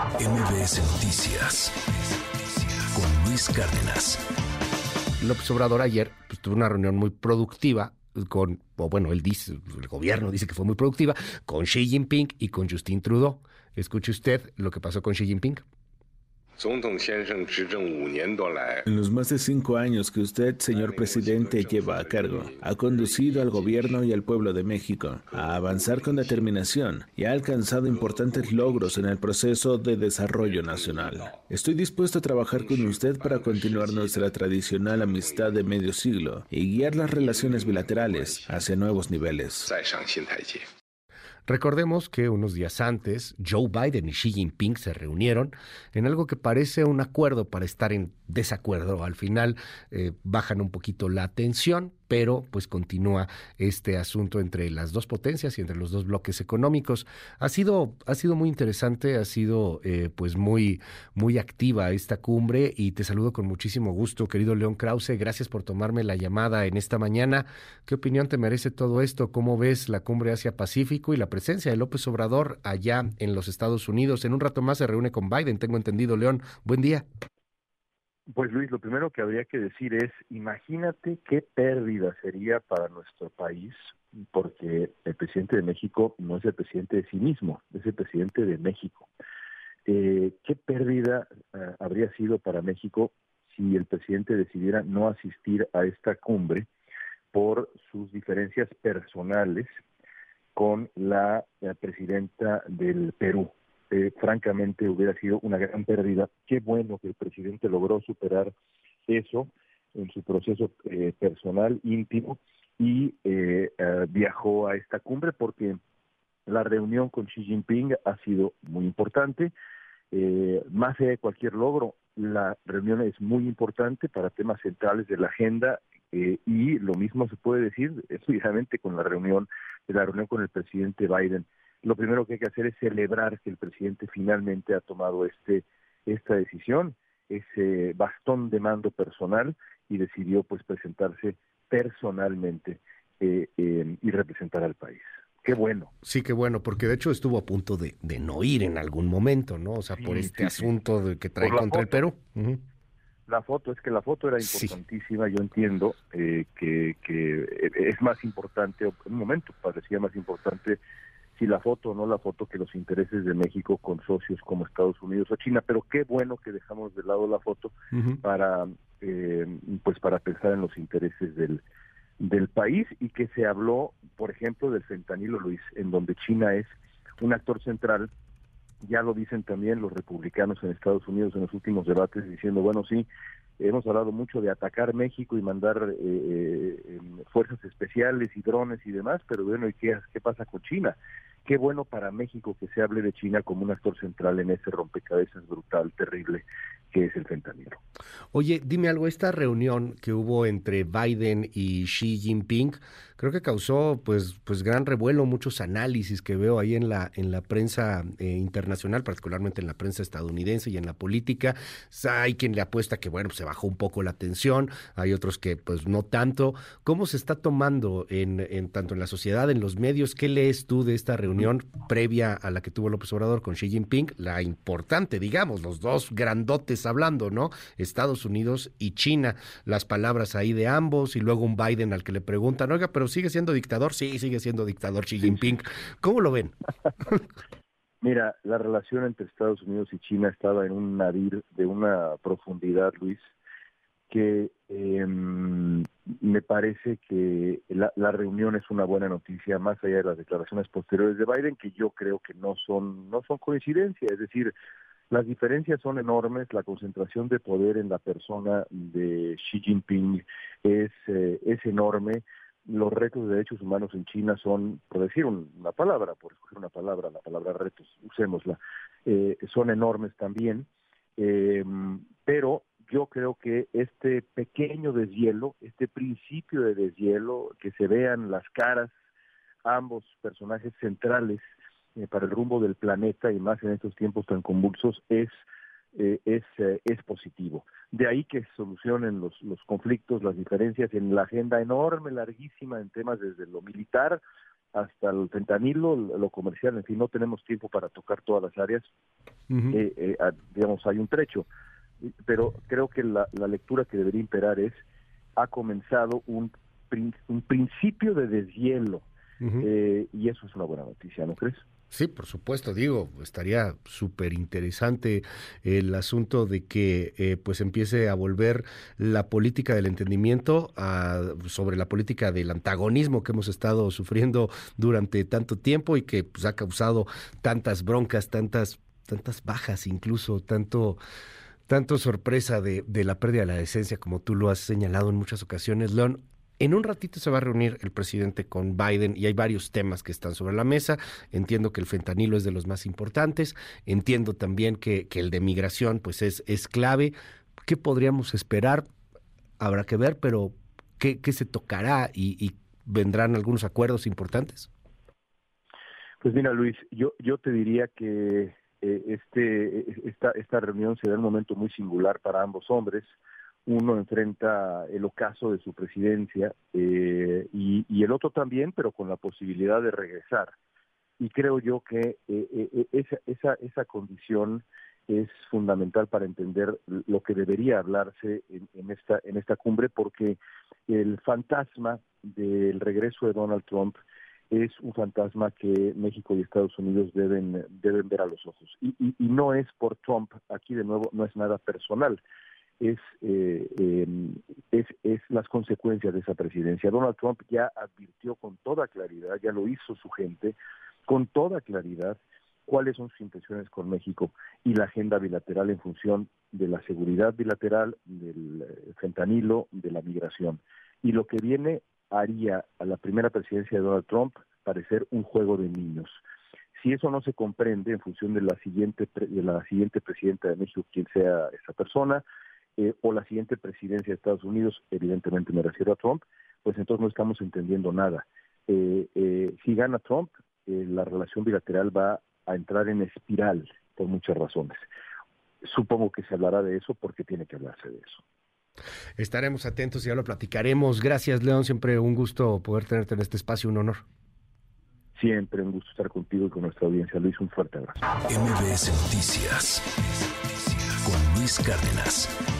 MBS Noticias con Luis Cárdenas. López Obrador ayer pues, tuvo una reunión muy productiva con, o bueno, él dice, el gobierno dice que fue muy productiva, con Xi Jinping y con Justin Trudeau. Escuche usted lo que pasó con Xi Jinping. En los más de cinco años que usted, señor presidente, lleva a cargo, ha conducido al gobierno y al pueblo de México a avanzar con determinación y ha alcanzado importantes logros en el proceso de desarrollo nacional. Estoy dispuesto a trabajar con usted para continuar nuestra tradicional amistad de medio siglo y guiar las relaciones bilaterales hacia nuevos niveles. Recordemos que unos días antes, Joe Biden y Xi Jinping se reunieron en algo que parece un acuerdo para estar en desacuerdo. Al final eh, bajan un poquito la tensión, pero pues continúa este asunto entre las dos potencias y entre los dos bloques económicos. Ha sido, ha sido muy interesante, ha sido eh, pues muy, muy activa esta cumbre y te saludo con muchísimo gusto, querido León Krause. Gracias por tomarme la llamada en esta mañana. ¿Qué opinión te merece todo esto? ¿Cómo ves la cumbre Asia-Pacífico y la presencia de López Obrador allá en los Estados Unidos? En un rato más se reúne con Biden, tengo entendido, León. Buen día. Pues Luis, lo primero que habría que decir es, imagínate qué pérdida sería para nuestro país, porque el presidente de México no es el presidente de sí mismo, es el presidente de México. Eh, ¿Qué pérdida eh, habría sido para México si el presidente decidiera no asistir a esta cumbre por sus diferencias personales con la presidenta del Perú? Eh, francamente hubiera sido una gran pérdida. Qué bueno que el presidente logró superar eso en su proceso eh, personal íntimo y eh, viajó a esta cumbre porque la reunión con Xi Jinping ha sido muy importante. más allá de cualquier logro, la reunión es muy importante para temas centrales de la agenda y lo mismo se puede decir evidentemente con la reunión la reunión con el presidente Biden lo primero que hay que hacer es celebrar que el presidente finalmente ha tomado este esta decisión, ese bastón de mando personal y decidió pues presentarse personalmente eh, y representar al país. Qué bueno. Sí, qué bueno, porque de hecho estuvo a punto de, de no ir en algún momento, ¿no? O sea, por este asunto de que trae contra el Perú. La foto, es que la foto era importantísima, yo entiendo eh, que, que es más importante, en un momento parecía más importante si la foto o no la foto que los intereses de México con socios como Estados Unidos o China, pero qué bueno que dejamos de lado la foto para eh, pues para pensar en los intereses del del país y que se habló, por ejemplo, del fentanilo Luis, en donde China es un actor central ya lo dicen también los republicanos en Estados Unidos en los últimos debates diciendo, bueno, sí, hemos hablado mucho de atacar México y mandar eh, eh, fuerzas especiales y drones y demás, pero bueno, ¿y qué, qué pasa con China? Qué bueno para México que se hable de China como un actor central en ese rompecabezas brutal, terrible que es el fentanilo. Oye, dime algo, esta reunión que hubo entre Biden y Xi Jinping, creo que causó pues pues gran revuelo, muchos análisis que veo ahí en la en la prensa eh, internacional, particularmente en la prensa estadounidense y en la política. Hay quien le apuesta que bueno, se bajó un poco la tensión, hay otros que pues no tanto. ¿Cómo se está tomando en, en tanto en la sociedad, en los medios? ¿Qué lees tú de esta reunión previa a la que tuvo López Obrador con Xi Jinping? La importante, digamos, los dos grandotes hablando, ¿no? Estados Unidos y China, las palabras ahí de ambos y luego un Biden al que le preguntan, oiga, pero sigue siendo dictador, sí, sigue siendo dictador Xi Jinping. ¿Cómo lo ven? Mira, la relación entre Estados Unidos y China estaba en un nadir de una profundidad, Luis, que em, me parece que la, la, reunión es una buena noticia, más allá de las declaraciones posteriores de Biden, que yo creo que no son, no son coincidencia, es decir, las diferencias son enormes, la concentración de poder en la persona de Xi Jinping es, eh, es enorme, los retos de derechos humanos en China son, por decir una palabra, por escoger una palabra, la palabra retos, usémosla, eh, son enormes también, eh, pero yo creo que este pequeño deshielo, este principio de deshielo, que se vean las caras, ambos personajes centrales eh, para el rumbo del planeta y más en estos tiempos tan convulsos, es eh, es, eh, es positivo. De ahí que solucionen los, los conflictos, las diferencias en la agenda enorme, larguísima en temas desde lo militar hasta el fentanilo, lo comercial, en fin, no tenemos tiempo para tocar todas las áreas, eh, eh, digamos, hay un trecho, pero creo que la, lectura que debería imperar es, ha comenzado un, un principio de deshielo, eh, y eso es una buena noticia, ¿no crees? Sí, por supuesto, digo, estaría súper interesante el asunto de que eh, pues empiece a volver la política del entendimiento sobre la política del antagonismo que hemos estado sufriendo durante tanto tiempo y que pues, ha causado tantas broncas, tantas, tantas bajas, incluso tanto tanto sorpresa de, de la pérdida de la decencia, como tú lo has señalado en muchas ocasiones, León. En un ratito se va a reunir el presidente con Biden y hay varios temas que están sobre la mesa. Entiendo que el fentanilo es de los más importantes. Entiendo también que, el de migración pues es, es clave. ¿Qué podríamos esperar? Habrá que ver, pero ¿qué, se tocará y, vendrán algunos acuerdos importantes? Pues mira, Luis, yo, yo te diría que eh, este, esta, esta reunión será un momento muy singular para ambos hombres uno enfrenta el ocaso de su presidencia eh, y, el otro también, pero con la posibilidad de regresar. Y creo yo que eh, eh, esa, esa, esa condición es fundamental para entender lo que debería hablarse en, esta, en esta cumbre, porque el fantasma del regreso de Donald Trump es un fantasma que México y Estados Unidos deben, deben ver a los ojos. y no es por Trump, aquí de nuevo no es nada personal, es, eh, em, es, es las consecuencias de esa presidencia. Donald Trump ya advirtió con toda claridad, ya lo hizo su gente, con toda claridad cuáles son sus intenciones con México y la agenda bilateral en función de la seguridad bilateral, del eh, fentanilo, de la migración. Y lo que viene haría a la primera presidencia de Donald Trump parecer un juego de niños. Si eso no se comprende en función de la siguiente de la siguiente presidenta de México, quien sea esa persona, eh, o la siguiente presidencia de Estados Unidos, evidentemente me refiero a Trump, pues entonces no estamos entendiendo nada. Eh, eh, si gana Trump, la relación bilateral va a entrar en espiral por muchas razones. Supongo que se hablará de eso porque tiene que hablarse de eso. Estaremos atentos y ya lo platicaremos. Gracias, León. Siempre un gusto poder tenerte en este espacio, un honor. Siempre un gusto estar contigo y con nuestra audiencia. Luis, un fuerte abrazo. MBS Noticias con Luis Cárdenas.